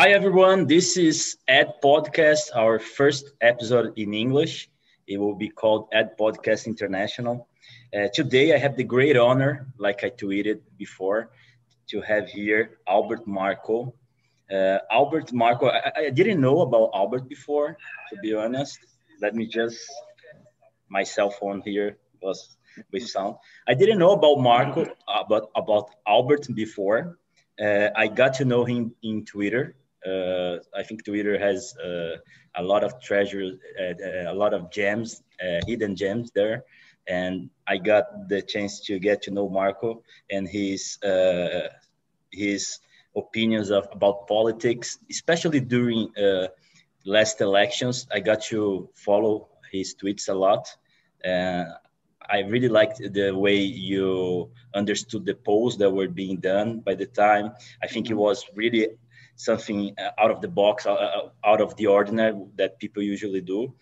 Hi, everyone. This is Ed Podcast, our first episode in English. It will be called Ed Podcast International. Uh, today, I have the great honor, like I tweeted before, to have here Albert Marco. Uh, Albert Marco, I, I, didn't know about Albert before, to be honest. Let me just, my cell phone here was with sound. I didn't know about Marco, about, about Albert before. Uh, I got to know him in Twitter uh, I think Twitter has uh, a lot of treasures, uh, a lot of gems, hidden gems there. And I got the chance to get to know Marco and his his opinions of, about politics, especially during uh, last elections. I got to follow his tweets a lot. Uh, I really liked the way you understood the polls that were being done by the time. I think it was really something uh, out of the box, uh, uh, out of the ordinary that people usually do.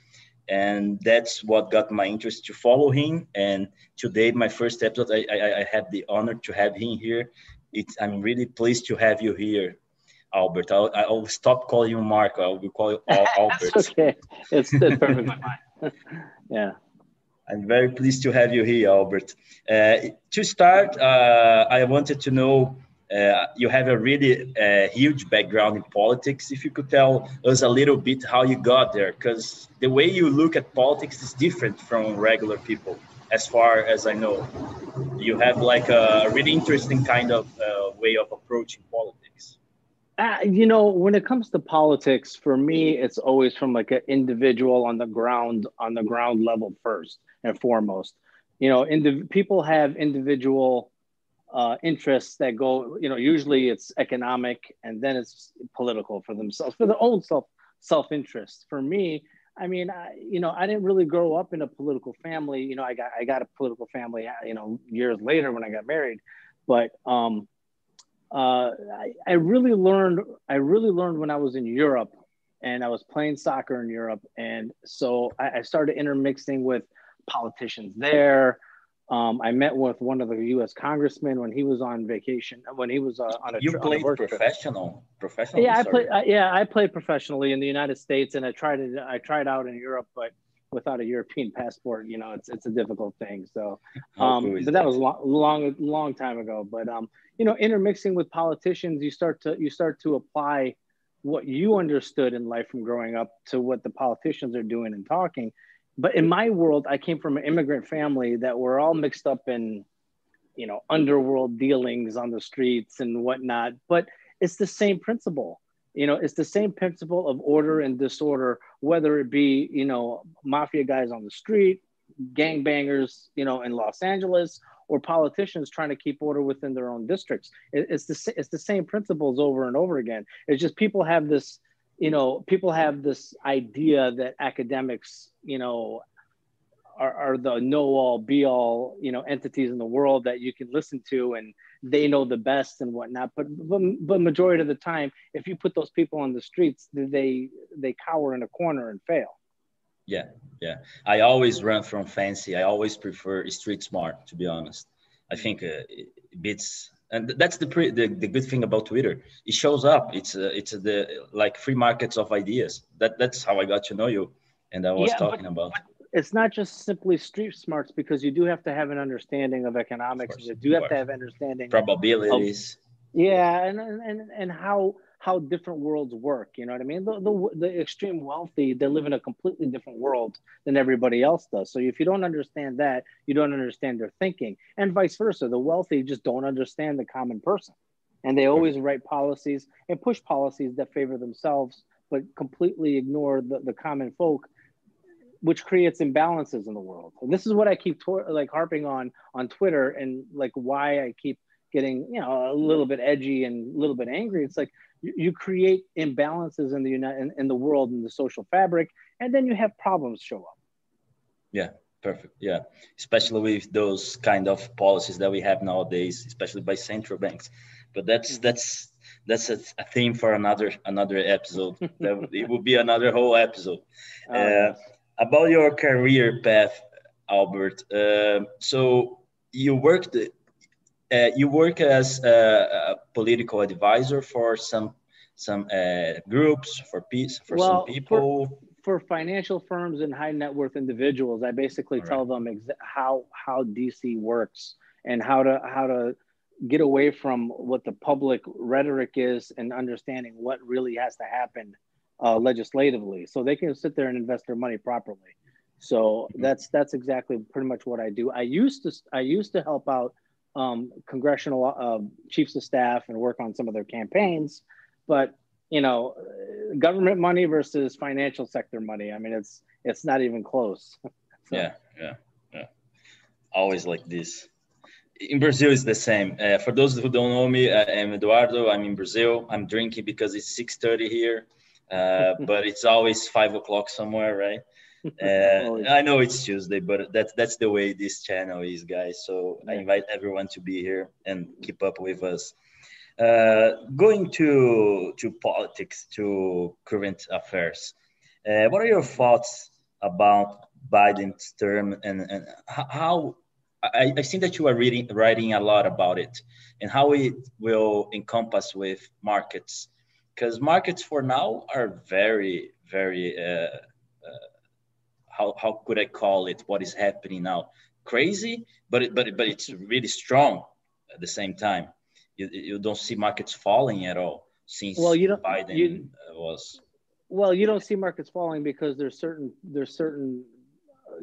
And that's what got my interest to follow him. And today, my first episode, I, I, I have the honor to have him here. It's, I'm really pleased to have you here, Albert. I'll, I'll stop calling you Marco. I will call you Albert. okay. It's, it's perfectly fine. yeah. I'm very pleased to have you here, Albert. Uh, to start, uh, I wanted to know you have a really uh, huge background in politics. If you could tell us a little bit how you got there, because the way you look at politics is different from regular people, as far as I know. You have like a really interesting kind of uh, way of approaching politics. Uh, you know, when it comes to politics, for me, it's always from like an individual on the ground, on the ground level first and foremost. You know, indiv- people have individual uh, interests that go, you know, usually it's economic and then it's political for themselves, for their own self self interest. For me, I mean, I, you know, I didn't really grow up in a political family. You know, I got I got a political family, you know, years later when I got married, but um, uh, I, I really learned I really learned when I was in Europe and I was playing soccer in Europe, and so I, I started intermixing with politicians there um, I met with one of the U.S. congressmen when he was on vacation. When he was uh, on a you tri- played professional, professional. Yeah, I played. Uh, yeah, I played professionally in the United States, and I tried it. I tried out in Europe, but without a European passport, you know, it's it's a difficult thing. So, um, but that, that was long, long, long time ago. But um, you know, intermixing with politicians, you start to you start to apply what you understood in life from growing up to what the politicians are doing and talking but in my world, I came from an immigrant family that were all mixed up in, you know, underworld dealings on the streets and whatnot. But it's the same principle. You know, it's the same principle of order and disorder, whether it be, you know, mafia guys on the street, gangbangers, you know, in Los Angeles, or politicians trying to keep order within their own districts. It's the, it's the same principles over and over again. It's just people have this you know, people have this idea that academics, you know, are, are the know all be all, you know, entities in the world that you can listen to and they know the best and whatnot. But, but, but majority of the time, if you put those people on the streets, they, they cower in a corner and fail. Yeah. Yeah. I always run from fancy. I always prefer street smart, to be honest. I think uh, it beats and that's the, pre- the, the good thing about Twitter. It shows up. It's uh, it's the like free markets of ideas. That that's how I got to know you, and I was yeah, talking but, about. it's not just simply street smarts because you do have to have an understanding of economics. Of course, you do have to have understanding probabilities. Yeah, and and and how how different worlds work. You know what I mean? The, the, the extreme wealthy, they live in a completely different world than everybody else does. So if you don't understand that, you don't understand their thinking, and vice versa. The wealthy just don't understand the common person, and they always write policies and push policies that favor themselves, but completely ignore the, the common folk which creates imbalances in the world. And this is what I keep to- like harping on on Twitter and like why I keep getting you know a little bit edgy and a little bit angry. It's like you, you create imbalances in the United in, in the world in the social fabric, and then you have problems show up. Yeah, perfect. Yeah, especially with those kind of policies that we have nowadays, especially by central banks. But that's mm-hmm. that's that's a, a, theme for another another episode. that, it will be another whole episode. Oh, uh, about your career path, Albert. Uh, so you worked uh, you work as a, a, political advisor for some some uh, groups for peace for well, some people? For, for, financial firms and high net worth individuals, I basically tell them exa- how how DC works and how to how to get away from what the public rhetoric is and understanding what really has to happen uh, legislatively, so they can sit there and invest their money properly. So mm-hmm. that's that's exactly pretty much what I do. I used to I used to help out um, congressional uh, chiefs of staff and work on some of their campaigns, but you know, government money versus financial sector money. I mean, it's it's not even close. so. Yeah, yeah, yeah. Always like this. In Brazil, it's the same. Uh, for those who don't know me, I'm Eduardo. I'm in Brazil. I'm drinking because it's 6:30 here, uh, but it's always five o'clock somewhere, right? Uh, I know it's Tuesday, but that's that's the way this channel is, guys. So I invite everyone to be here and keep up with us. Uh, going to to politics, to current affairs. Uh, what are your thoughts about Biden's term and, and how I, I think that you are reading writing a lot about it and how it will encompass with markets because markets for now are very very uh, how, how could I call it? What is happening now? Crazy, but it, but it, but it's really strong at the same time. You, you don't see markets falling at all since well, you don't, Biden you, was. Well, you don't see markets falling because there's certain there's certain uh,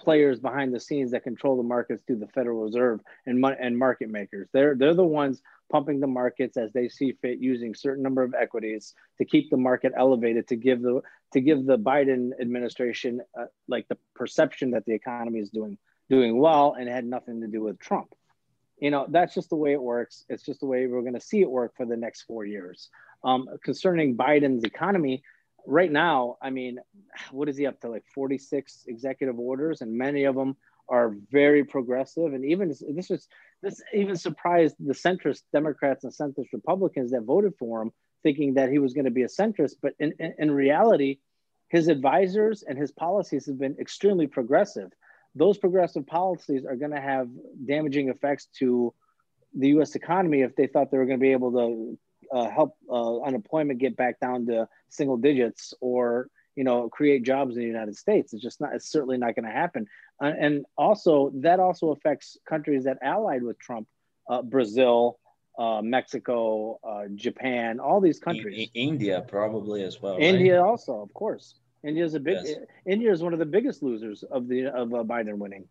players behind the scenes that control the markets through the Federal Reserve and and market makers. They're they're the ones pumping the markets as they see fit, using certain number of equities to keep the market elevated to give the to give the Biden administration uh, like the perception that the economy is doing doing well and had nothing to do with Trump. You know, that's just the way it works. It's just the way we're going to see it work for the next four years. Um, concerning Biden's economy, right now, I mean, what is he up to? Like 46 executive orders, and many of them are very progressive. And even this was this even surprised the centrist Democrats and centrist Republicans that voted for him, thinking that he was going to be a centrist. But in, in, in reality, his advisors and his policies have been extremely progressive. Those progressive policies are going to have damaging effects to the U.S. economy if they thought they were going to be able to uh, help uh, unemployment get back down to single digits or you know create jobs in the United States. It's just not. It's certainly not going to happen. Uh, and also that also affects countries that allied with Trump, uh, Brazil, uh, Mexico, uh, Japan, all these countries. India probably as well. India right? also, of course. India is a big. Yes. India is one of the biggest losers of the of uh, Biden winning.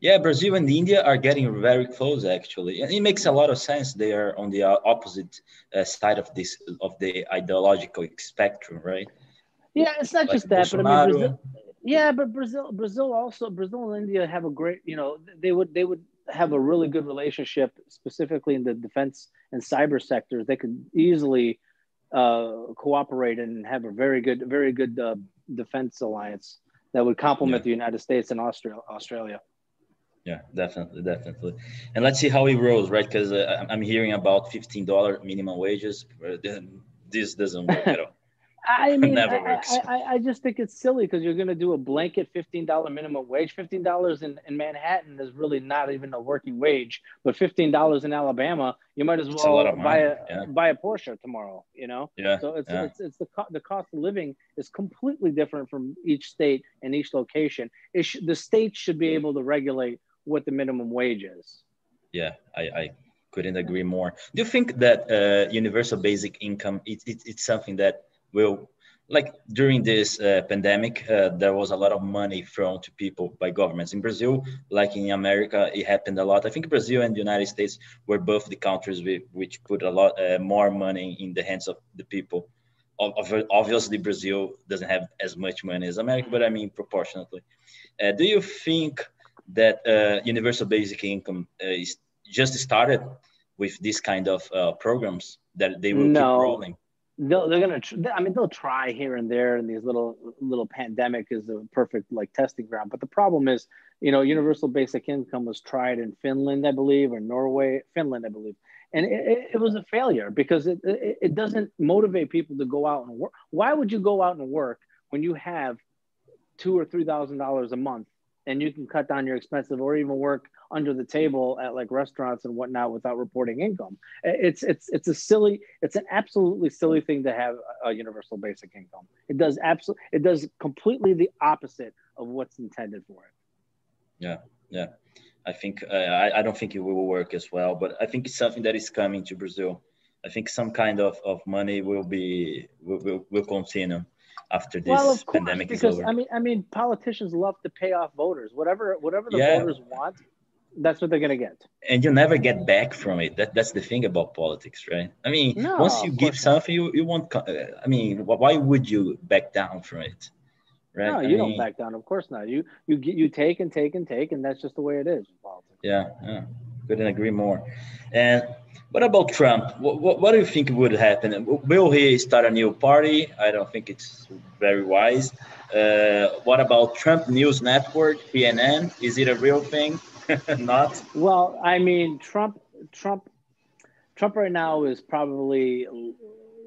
Yeah, Brazil and India are getting very close actually, and it makes a lot of sense. They are on the opposite uh, side of this of the ideological spectrum, right? Yeah, it's not like just that, Bolsonaro. but I mean, Brazil, yeah, but Brazil, Brazil also, Brazil and India have a great, you know, they would they would have a really good relationship, specifically in the defense and cyber sectors. They could easily uh, cooperate and have a very good, very good uh, defense alliance that would complement yeah. the United States and Australia. Australia. Yeah, definitely, definitely. And let's see how it rolls, right? Because uh, I'm hearing about fifteen dollar minimum wages. This doesn't work at all. I mean, I, I, I, just think it's silly because you're going to do a blanket $15 minimum wage. $15 in, in Manhattan is really not even a working wage, but $15 in Alabama, you might as well a buy a, yeah. buy a Porsche tomorrow, you know? Yeah. So it's, yeah. it's, it's the, co- the cost of living is completely different from each state and each location. It sh- the state should be able to regulate what the minimum wage is. Yeah, I, I couldn't agree more. Do you think that uh, universal basic income, it, it, it's something that will like during this uh, pandemic uh, there was a lot of money thrown to people by governments. In brazil like in america it happened a lot. I think brazil and the united states were both the countries with, which put a lot uh, more money in the hands of the people. Obviously brazil doesn't have as much money as america but i mean proportionately. Uh, do you think that uh, universal basic income uh, is just started with this kind of programs that they will no. keep rolling they'll, they're gonna tr- i mean they'll try here and there and these little little pandemic is a perfect like testing ground. But the problem is you know universal basic income was tried in finland i believe or norway finland i believe. And it, it was a failure because it, it, it doesn't motivate people to go out and work. Why would you go out and work when you have two or three thousand dollars a month and you can cut down your expenses or even work under the table at like restaurants and whatnot without reporting income. It's it's it's a silly, it's an absolutely silly thing to have a universal basic income. It does absolutely it does completely the opposite of what's intended for it. Yeah, yeah. I think uh, I, I don't think it will work as well, but I think it's something that is coming to Brazil. I think some kind of, of money will be will, will, will continue after this well, of course, pandemic because, is over. I mean, I mean, politicians love to pay off voters. Whatever, whatever the yeah. voters want, that's what they're gonna get. And you never get back from it. That that's the thing about politics, right? I mean, no, once you give something, you, you won't. Uh, I mean, why would you back down from it? Right? No, you I don't back down. Of course not. You you get you take and take and take, and that's just the way it is. Politics. Yeah, yeah, couldn't agree more. And what about Trump? What, what, what, do you think would happen? Will he start a new party? I don't think it's very wise. Uh, what about Trump News Network, CNN? Is it a real thing? Not. Well, I mean, Trump, Trump, Trump right now is probably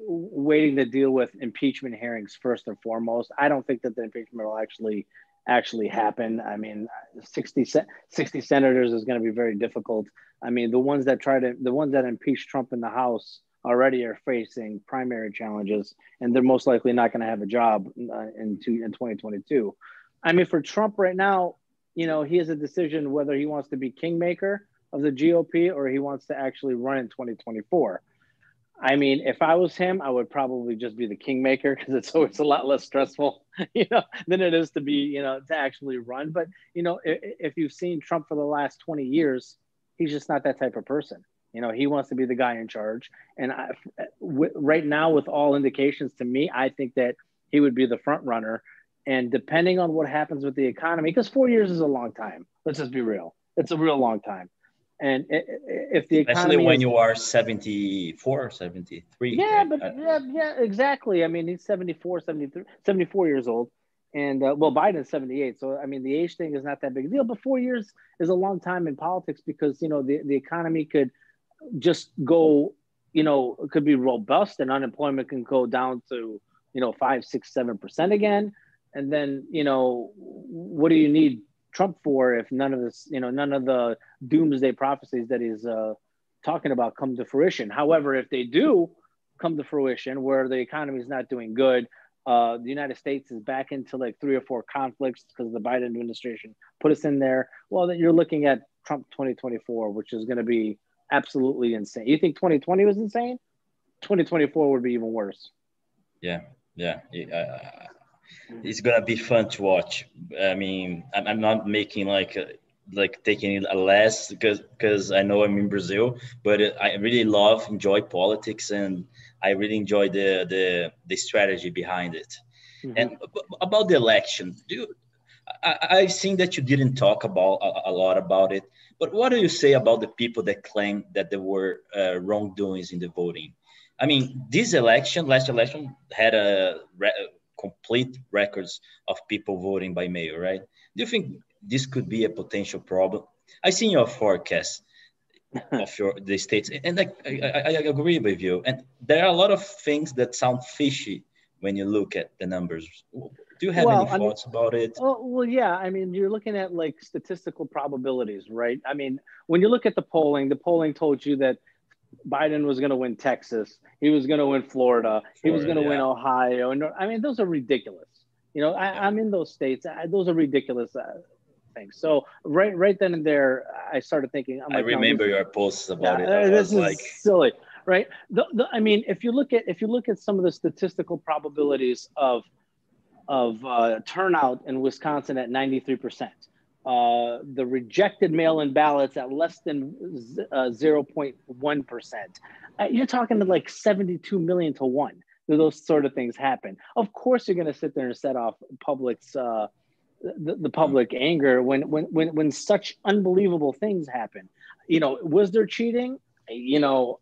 waiting to deal with impeachment hearings first and foremost. I don't think that the impeachment will actually actually happen. I mean, 60, 60 senators is going to be very difficult. I mean, the ones that try to, the ones that impeach Trump in the House already are facing primary challenges, and they're most likely not going to have a job uh, in, two, in 2022. I mean, for Trump right now, you know, he has a decision whether he wants to be kingmaker of the GOP or he wants to actually run in 2024. I mean, if I was him, I would probably just be the kingmaker because it's always a lot less stressful, you know, than it is to be, you know, to actually run. But you know, if, if, you've seen Trump for the last twenty years, he's just not that type of person. You know, he wants to be the guy in charge. And I, w- right now, with all indications to me, I think that he would be the front runner. And depending on what happens with the economy, because four years is a long time. Let's just be real; it's a real long time. And if the especially when is, you are 74, 73. Yeah, right? but yeah, yeah, exactly. I mean, he's 74, 73, 74 years old. And uh, well, Biden's 78. So, I mean, the age thing is not that big a deal, but four years is a long time in politics because, you know, the, the economy could just go, you know, it could be robust and unemployment can go down to, you know, five, six, seven percent again. And then, you know, what do you need Trump for if none of this, you know, none of the doomsday prophecies that he's uh, talking about come to fruition. However, if they do come to fruition, where the economy is not doing good, uh, the United States is back into like three or four conflicts because the Biden administration put us in there. Well, then you're looking at Trump 2024, which is going to be absolutely insane. You think 2020 was insane? 2024 would be even worse. Yeah, yeah. Uh, it's gonna be fun to watch. I mean, I'm, I'm not making like a, like taking it a less because because I know I'm in Brazil, but I really love enjoy politics and I really enjoy the the the strategy behind it. Mm-hmm. And about the election, do you, I, I've seen that you didn't talk about a, a, lot about it, but what do you say about the people that claim that there were uh, wrongdoings in the voting? I mean, this election, last election, had a re- complete records of people voting by mail, right? Do you think this could be a potential problem? I see your forecast of your the states, and I, I, I agree with you. And there are a lot of things that sound fishy when you look at the numbers. Do you have well, any thoughts I mean, about it? Oh, well, yeah. I mean, you're looking at like statistical probabilities, right? I mean, when you look at the polling, the polling told you that Biden was going to win Texas. He was going to win Florida. Florida he was going to yeah. win Ohio. And I mean, those are ridiculous. You know, I, am in those states. I, those are ridiculous uh, things. So right, right then and there, I started thinking. i like, remember no, your posts about yeah, it. I this is like silly, right? The, the, I mean, if you look at if you look at some of the statistical probabilities of of uh, turnout in Wisconsin at 93 percent uh, the rejected mail-in ballots at less than uh, 0.1%. Uh, you're talking to like 72 million to one. Those sort of things happen. Of course, you're going to sit there and set off public's uh, the, the public anger when, when when when such unbelievable things happen. You know, was there cheating? You know,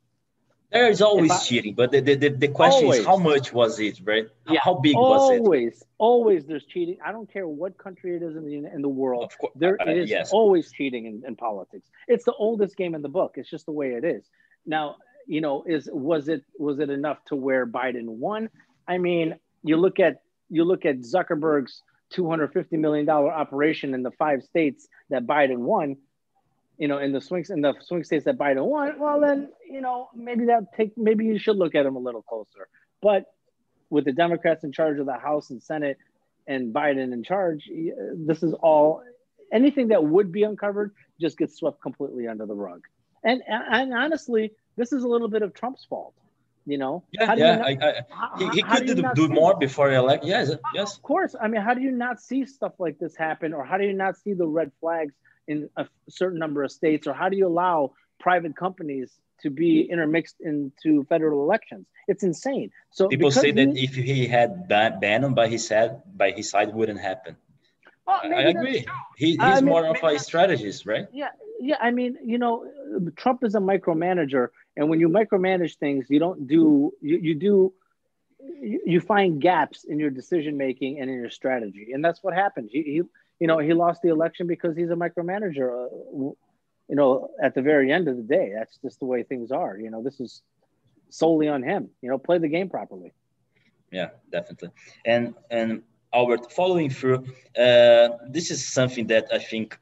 there is always I, cheating, but the, the, the question always. is how much was it, right? Yeah, how big was it? Always, always there's cheating. I don't care what country it is in the in the world. Of course, there uh, is yes. always cheating in, in politics. It's the oldest game in the book. It's just the way it is. Now, you know, is was it was it enough to where Biden won? I mean, you look at you look at Zuckerberg's 250 million dollar operation in the five states that Biden won, you know, in the swings in the swing states that Biden won, well then, you know, maybe that take maybe you should look at him a little closer. But with the Democrats in charge of the House and Senate and Biden in charge, this is all anything that would be uncovered just gets swept completely under the rug. And and honestly, this is a little bit of Trump's fault. You know, yeah, yeah. Not, I, I, how, he, he could do, do more before elect. Yes, yes. Of course. I mean, how do you not see stuff like this happen, or how do you not see the red flags in a certain number of states, or how do you allow private companies to be intermixed into federal elections? It's insane. So people say that if he had Bannon by his side, by his side, wouldn't happen. Oh, I agree. He, he's I mean, more of a strategist, right? Yeah, yeah. I mean, you know, Trump is a micromanager, and when you micromanage things, you don't do you, you do you, you find gaps in your decision making and in your strategy, and that's what happened. He, he you know, he lost the election because he's a micromanager. Uh, you know, at the very end of the day, that's just the way things are. You know, this is solely on him. You know, play the game properly. Yeah, definitely. And and Albert, following through, uh, this is something that I think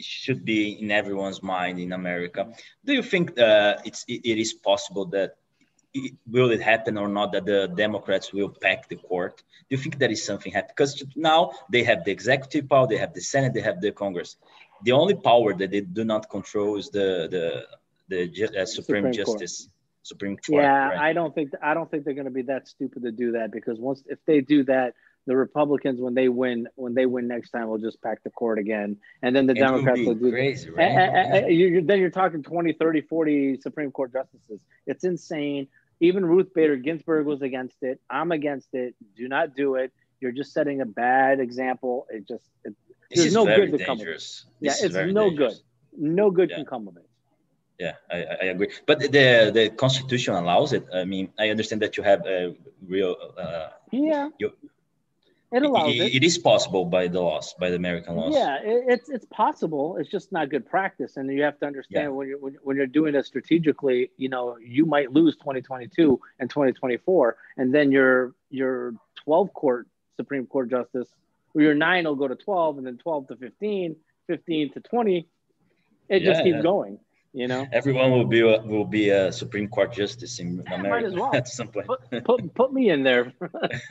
should be in everyone's mind in America. Do you think uh, it's it, it is possible that will it happen or not that the Democrats will pack the court? Do you think that is something happen? Because now they have the executive power, they have the Senate, they have the Congress. The only power that they do not control is the the the uh, Supreme, Supreme, Justice. Court. Supreme Court. Yeah, right? I don't think I don't think they're going to be that stupid to do that because once if they do that, the Republicans when they win when they win next time will just pack the court again, and then the Democrats will do crazy, right? And, and, and you, then you're talking 20, 30, 40 Supreme Court justices. It's insane. Even Ruth Bader Ginsburg was against it. I'm against it. Do not do it. You're just setting a bad example. It just it, there's no good to come of it. Yeah, it's no dangerous. good. No good yeah. can come of it. Yeah, I, I agree. But the the Constitution allows it. I mean, I understand that you have a real. Uh, yeah. You, it allows it, it is possible by the laws, by the American laws. Yeah, it, it's it's possible. It's just not good practice, and you have to understand yeah. when you're when, when, you're doing it strategically. You know, you might lose 2022 and 2024, and then your your 12 court Supreme Court justice, or your nine will go to 12, and then 12 to 15, 15 to 20. It yeah, just keeps going. You know, everyone will be a, will be a Supreme Court justice in yeah, America well. at some point. Put, put, put me in there.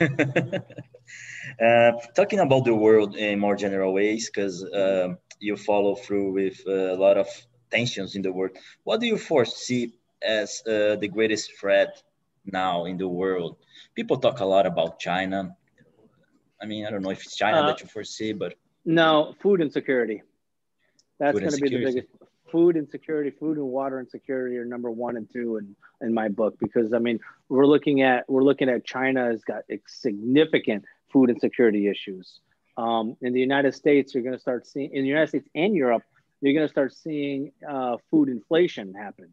uh, talking about the world in more general ways, because uh, you follow through with a lot of tensions in the world. What do you foresee as uh, the greatest threat now in the world? People talk a lot about China. I mean, I don't know if it's China that uh, you foresee, but no, food insecurity. That's going to be the biggest food insecurity, food and water insecurity are number one and two in, in my book because I mean we're looking at we're looking at China has got significant food insecurity issues. Um, in the United States, you're going to start seeing in the United States and Europe, you're going to start seeing uh, food inflation happen,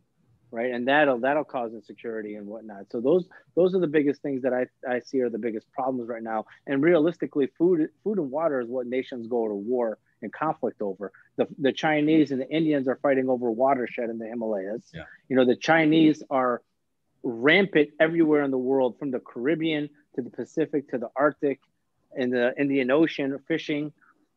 right? And that'll that'll cause insecurity and whatnot. So those those are the biggest things that I, I see are the biggest problems right now. And realistically, food food and water is what nations go to war and conflict over. The, the Chinese and the Indians are fighting over watershed in the Himalayas. Yeah. You know, the Chinese are rampant everywhere in the world, from the Caribbean to the Pacific to the Arctic and the Indian Ocean, fishing,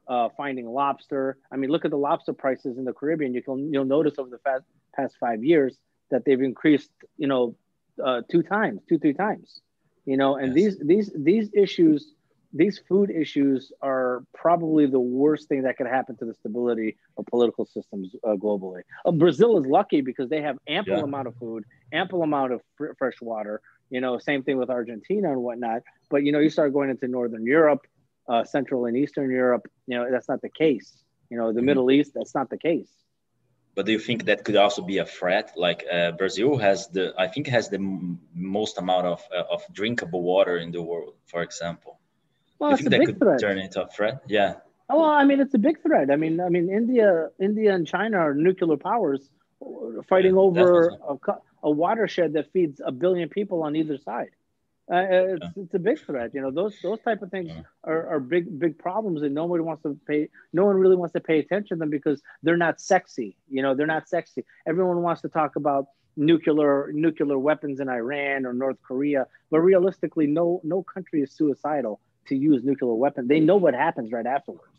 uh, finding lobster. I mean, look at the lobster prices in the Caribbean. You can you'll notice over the past past five years that they've increased, you know, uh, two times, two three times. You know, and yes. these these these issues these food issues are probably the worst thing that could happen to the stability of political systems uh, globally. Uh, Brazil is lucky because they have ample yeah. amount of food, ample amount of fr- fresh water. You know, same thing with Argentina and whatnot. But you know, you start going into Northern Europe, uh, Central and Eastern Europe. You know, that's not the case. You know, the mm-hmm. Middle East, that's not the case. But do you think that could also be a threat? Like uh, Brazil has the, I think, has the m- most amount of uh, of drinkable water in the world, for example. Well, you think that could threat. turn into a threat? Yeah. Oh, well, I mean, it's a big threat. I mean, I mean, India, India and China are nuclear powers fighting yeah, over a, a, watershed that feeds a billion people on either side. Uh, it's, yeah. it's a big threat. You know, those those type of things yeah. are, are big big problems, and nobody wants to pay. No one really wants to pay attention to them because they're not sexy. You know, they're not sexy. Everyone wants to talk about nuclear nuclear weapons in Iran or North Korea, but realistically, no no country is suicidal to use nuclear weapons, they know what happens right afterwards.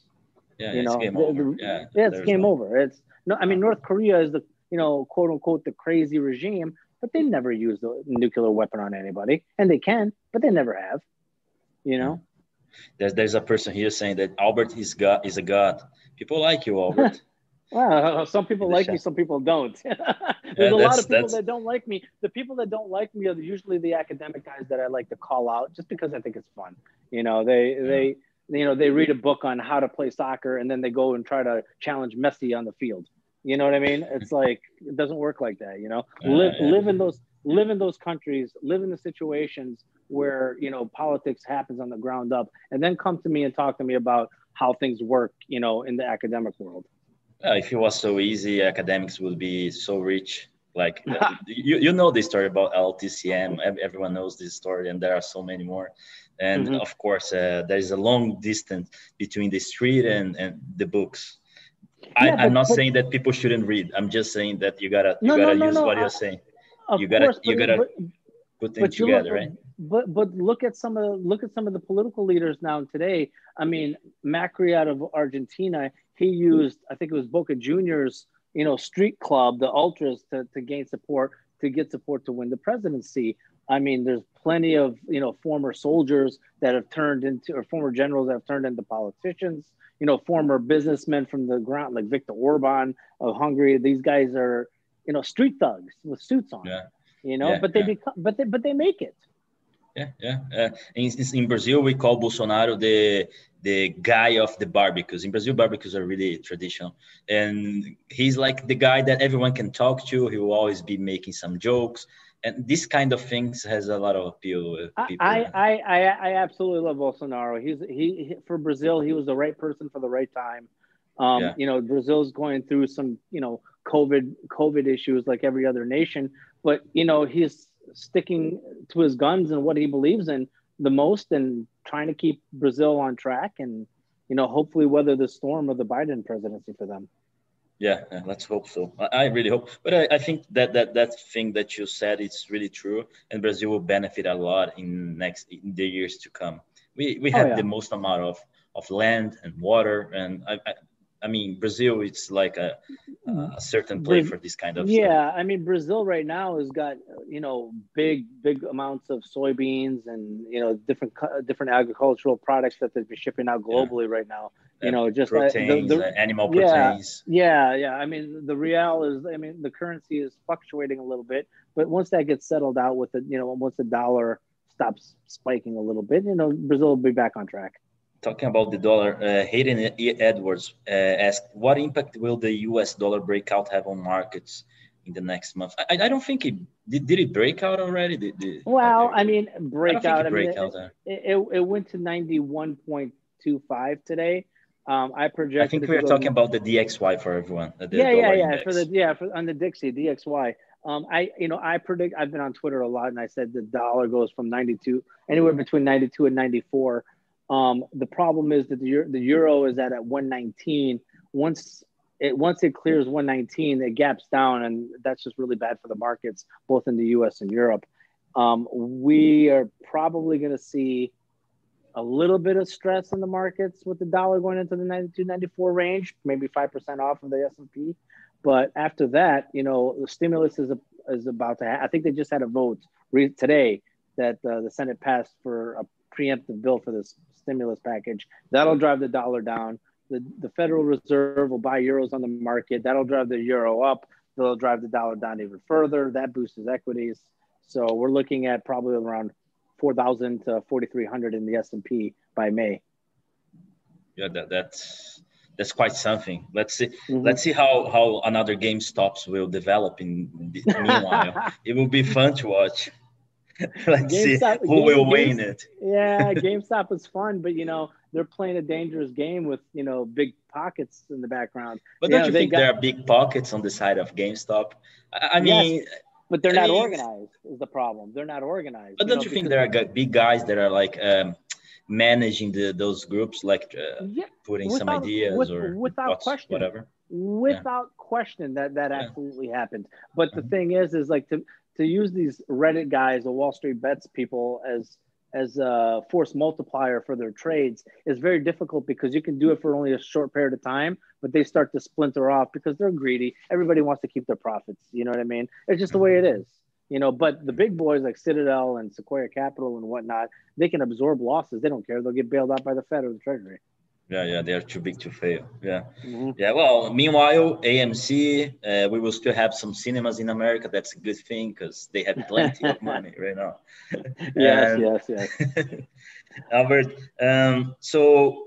Yeah, you know, game over. yeah, yeah, it's game no... over. It's no, I mean, North Korea is the you know quote unquote the crazy regime, but they never use a nuclear weapon on anybody, and they can, but they never have. You know. There's there's a person here saying that Albert is God is a god. People like you, Albert. well, some people like me, some people don't. there's yeah, a lot of people that don't like me. The people that don't like me are usually the academic guys that I like to call out, just because I think it's fun. You know, they yeah. they you know they read a book on how to play soccer and then they go and try to challenge Messi on the field. You know what I mean? It's like it doesn't work like that. You know, live live in those live in those countries, live in the situations where you know politics happens on the ground up, and then come to me and talk to me about how things work. You know, in the academic world. Uh, if it was so easy, academics would be so rich. Like uh, you, you know the story about LTCM. Everyone knows this story, and there are so many more. And mm-hmm. of course, uh, there is a long distance between the street and, and the books. I, am not but, saying that people shouldn't read. I'm just saying that you gotta you no, gotta no, use no, what you're saying. You gotta course, you gotta but, put things together, right? But but look at some of the look at some of the political leaders now today. I mean, Macri out of Argentina, he used I think it was Boca Juniors, you know, street club, the ultras to, to gain support to get support to win the presidency. I mean, there's plenty of you know former soldiers that have turned into or former generals that have turned into politicians. You know, former businessmen from the ground like Viktor Orban of Hungary. These guys are you know street thugs with suits on. Yeah. You know, yeah, but they yeah. become but they but they make it. Yeah, yeah. Uh, in, in Brazil, we call Bolsonaro the the guy of the barbecues. In Brazil, barbecues are really traditional, and he's like the guy that everyone can talk to. He will always be making some jokes and this kind of things has a lot of appeal people. I, I, I, I absolutely love Bolsonaro. He's he, he, for Brazil. He was the right person for the right time. Um, yeah. You know, Brazil's going through some you know COVID COVID issues like every other nation, but you know he's sticking to his guns and what he believes in the most, and trying to keep Brazil on track, and you know hopefully weather the storm of the Biden presidency for them. Yeah, let's hope so. I, really hope, but I, I, think that that that thing that you said is really true, and Brazil will benefit a lot in next in the years to come. We we have oh, yeah. the most amount of of land and water, and I, I I mean, Brazil, it's like a, a certain place for this kind of yeah. Stuff. I mean, Brazil right now has got you know big big amounts of soybeans and you know different different agricultural products that they're shipping out globally yeah. right now. You know, just proteins, the, the, uh, animal proteins. Yeah, yeah, yeah. I mean, the real is. I mean, the currency is fluctuating a little bit, but once that gets settled out with the you know once the dollar stops spiking a little bit, you know, Brazil will be back on track talking about the dollar, uh, Hayden Edwards uh, asked, what impact will the U.S. dollar breakout have on markets in the next month? I, I don't think it did. Did it break out already? Did, did, well, I mean, breakout. I, mean, it, it, it, went to ninety one point two five today. Um, I project. I think we are talking about the DXY for everyone. Yeah, yeah, yeah. Index. For the yeah, for, on the Dixie DXY. Um, I you know I predict I've been on Twitter a lot and I said the dollar goes from 92 anywhere between 92 and 94 um, the problem is that the, Euro, the euro is at at 119. Once it once it clears 119, it gaps down, and that's just really bad for the markets, both in the U.S. and Europe. Um, we are probably going to see a little bit of stress in the markets with the dollar going into the 92, 94 range, maybe five percent off of the S&P. But after that, you know, the stimulus is a, is about to. Ha- I think they just had a vote re- today that uh, the Senate passed for a preemptive bill for this stimulus package. That'll drive the dollar down. The, the Federal Reserve will buy euros on the market. That'll drive the euro up. That'll drive the dollar down even further. That boosts equities. So we're looking at probably around 4,000 to 4,300 in the S&P by May. Yeah, that, that's that's quite something. Let's see. Mm-hmm. Let's see how how another GameStops will develop. In, in the, meanwhile, it will be fun to watch. Let's GameStop, see who Game, will win it. yeah, GameStop is fun, but you know they're playing a dangerous game with you know big pockets in the background. But don't you, think got, there are big pockets on the side of GameStop? I, I mean, yes, but they're I not mean, organized. Is the problem? They're not organized. But don't you, know, you think there are big guys that are like um, managing the those groups, like uh, yeah, putting without, some ideas with, or without question, whatever? Without yeah. question, that that absolutely yeah. happened. But the mm-hmm. thing is, is like to to use these Reddit guys, the Wall Street bets people as as a force multiplier for their trades is very difficult because you can do it for only a short period of time, but they start to splinter off because they're greedy. Everybody wants to keep their profits. You know what I mean? It's just the way it mm-hmm. is. You know, but the big boys like Citadel and Sequoia Capital and whatnot, they can absorb losses. They don't care. They'll get bailed out by the Fed or the Treasury. Yeah, yeah, they are too big to fail. Yeah, mm-hmm. yeah. Well, meanwhile, AMC, uh, we will still have some cinemas in America. That's a good thing because they have plenty of money right now. yes, yes, yes. Albert, um, so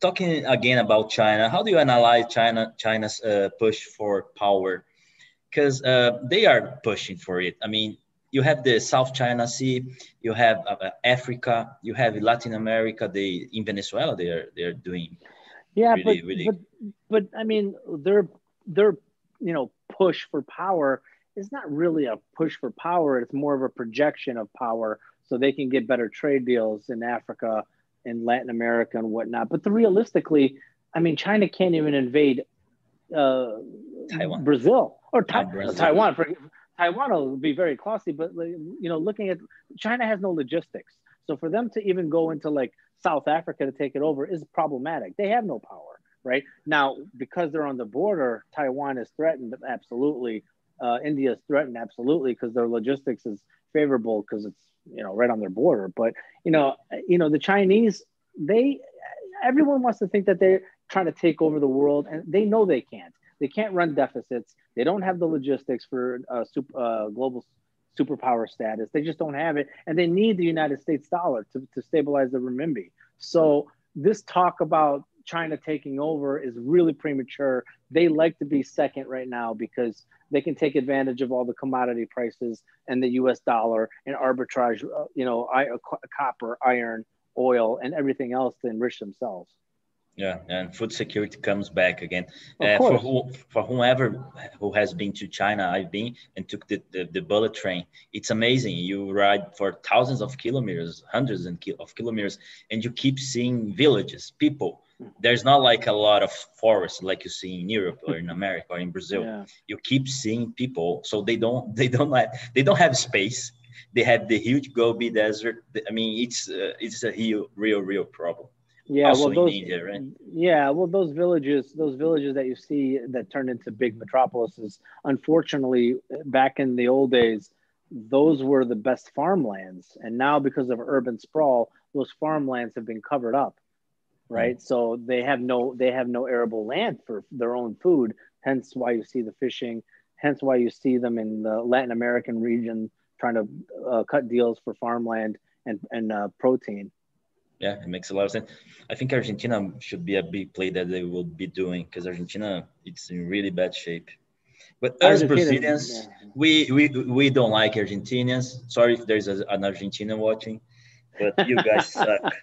talking again about China, how do you analyze China China's uh, push for power? Because uh, they are pushing for it. I mean, you have the South China Sea, you have uh, Africa, you have Latin America. They in Venezuela they are they are doing. Yeah, really, but, really... but but I mean their their you know push for power is not really a push for power. It's more of a projection of power, so they can get better trade deals in Africa and Latin America and whatnot. But the, realistically, I mean, China can't even invade uh, Taiwan, Brazil, or Ta- Brazil. Taiwan. Taiwan will be very costly, but you know, looking at China has no logistics. So for them to even go into like South Africa to take it over is problematic. They have no power, right? Now, because they're on the border, Taiwan is threatened, absolutely. Uh, India is threatened, absolutely, because their logistics is favorable because it's you know right on their border. But you know, you know, the Chinese, they, everyone wants to think that they're trying to take over the world, and they know they can't. They can't run deficits. They don't have the logistics for uh, super, uh, global superpower status. They just don't have it, and they need the United States dollar to, to stabilize the renminbi. So this talk about China taking over is really premature. They like to be second right now because they can take advantage of all the commodity prices and the U.S. dollar and arbitrage, uh, you know, copper, iron, oil, and everything else to enrich themselves. Yeah, and food security comes back again. Uh, for who, for whoever who has been to China, I've been and took the, the, the, bullet train. It's amazing. You ride for thousands of kilometers, hundreds of kilometers, and you keep seeing villages, people. There's not like a lot of forest like you see in Europe or in America or in Brazil. Yeah. You keep seeing people, so they don't they don't like they don't have space. They have the huge Gobi Desert. I mean, it's uh, it's a real real real problem yeah well those India, right? yeah well those villages those villages that you see that turned into big metropolises unfortunately back in the old days those were the best farmlands and now because of urban sprawl those farmlands have been covered up right mm. so they have no they have no arable land for their own food hence why you see the fishing hence why you see them in the latin american region trying to uh, cut deals for farmland and, and uh, protein yeah, it makes a lot of sense. I think Argentina should be a big play that they will be doing because Argentina it's in really bad shape. But as Brazilians, yeah. we, we we don't like Argentinians. Sorry if there's a, an Argentina watching, but you guys suck.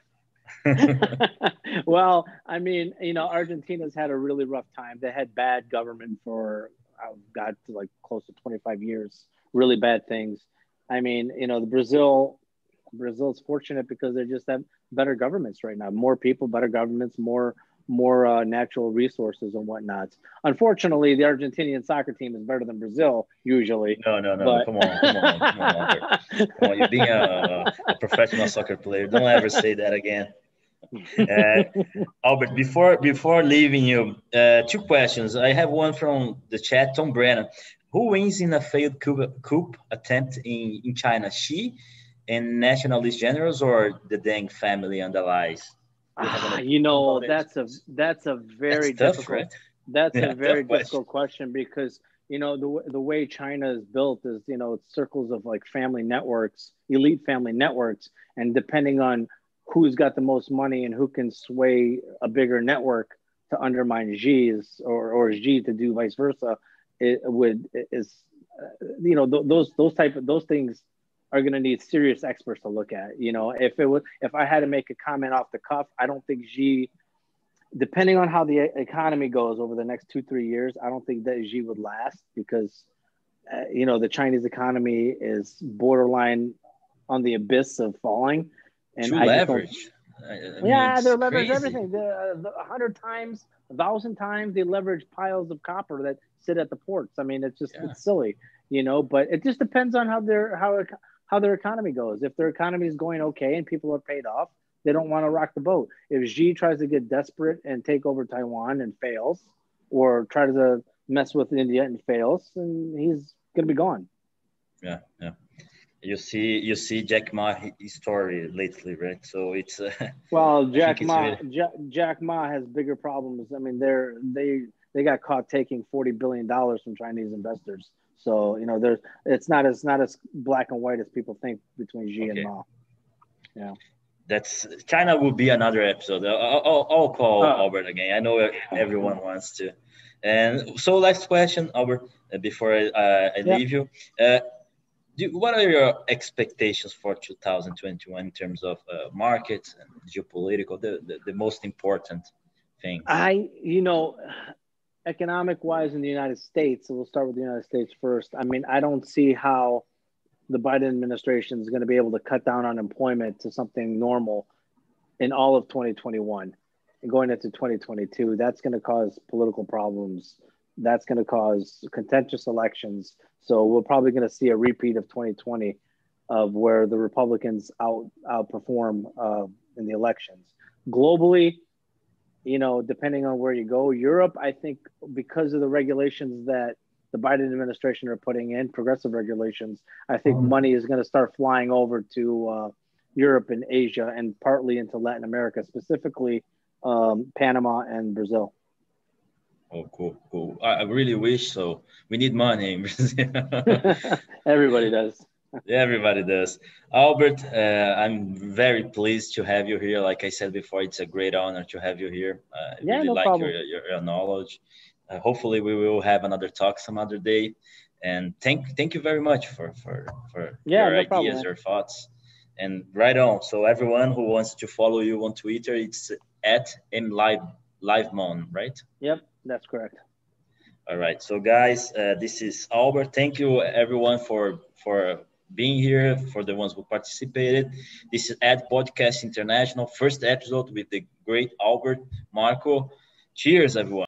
well, I mean, you know, Argentina's had a really rough time. They had bad government for uh, oh, God, like close to 25 years. Really bad things. I mean, you know, the Brazil Brazil's fortunate because they're just have better governments right now. More people, better governments, more more uh, natural resources and whatnot. Unfortunately, the Argentinian soccer team is better than Brazil usually. No, no, no. But... Come on, come on, come on, come on. You're being a, a, professional soccer player. Don't ever say that again. Uh, Albert, before before leaving you, uh, two questions. I have one from the chat. Tom Brennan, who wins in a failed coup, coup attempt in, in China? Xi and nationalist generals or the Deng family underlies? Ah, you know, that's a that's a very that's difficult. right? That's yeah, a very difficult question. question because you know the the way China is built is you know it's circles of like family networks, elite family networks, and depending on who's got the most money and who can sway a bigger network to undermine Xi's or or Xi to do vice versa, it would is uh, you know th- those those type of those things are going to need serious experts to look at. You know, if it was, if I had to make a comment off the cuff, I don't think Xi, depending on how the economy goes over the next two three years, I don't think that Xi would last because, uh, you know, the Chinese economy is borderline on the abyss of falling, and True I leverage. I mean, yeah, they're leverage everything. A hundred times, a thousand times, they leverage piles of copper that sit at the ports. I mean, it's just yeah. it's silly, you know. But it just depends on how they're how how their economy goes. If their economy is going okay and people are paid off, they don't want to rock the boat. If Xi tries to get desperate and take over Taiwan and fails, or tries to mess with India and fails, and he's going to be gone. Yeah, yeah. You see, you see Jack Ma story lately, right? So it's uh, well, Jack Ma, really... Jack, Jack Ma has bigger problems. I mean, they're they they got caught taking forty billion dollars from Chinese investors. So you know, there's it's not as not as black and white as people think between Xi okay. and Ma. Yeah that's China will be another episode. I'll, I'll, I'll call Albert again. I know everyone wants to. And so, last question, Albert, uh, before I, uh, I leave you. Uh, do, what are your expectations for 2021 in terms of uh, markets and geopolitical, the, the, the most important thing? I, you know, economic wise in the United States, so we'll start with the United States first. I mean, I don't see how the Biden administration is going to be able to cut down unemployment to something normal in all of 2021 and going into 2022 that's going to cause political problems. That's going to cause contentious elections. So we're probably going to see a repeat of 2020 of where the republicans out outperform uh, in the elections. Globally you know depending on where you go europe i think because of the regulations that the Biden administration are putting in, progressive regulations, I think mm-hmm. money is going to start flying over to uh, Europe and Asia and partly into Latin America, specifically um, Panama and Brazil. Oh, cool, cool. I, I really wish so. We need money in Brazil. Everybody does. Everybody does. Albert, uh, I'm very pleased to have you here. Like I said before, it's a great honor to have you here. Uh, I yeah, really no like problem. Your, your, your knowledge. Uh, hopefully we will have another talk some other day. And thank thank you very much for for for yeah, your no ideas problem, your thoughts. And right on. So everyone who wants to follow you on twitter it's at m live livemon right? Yep that's correct. All right. So guys uh, this is albert. Thank you everyone for for being here for the ones who participated. This is ad podcast international first episode with the great albert marco. Cheers everyone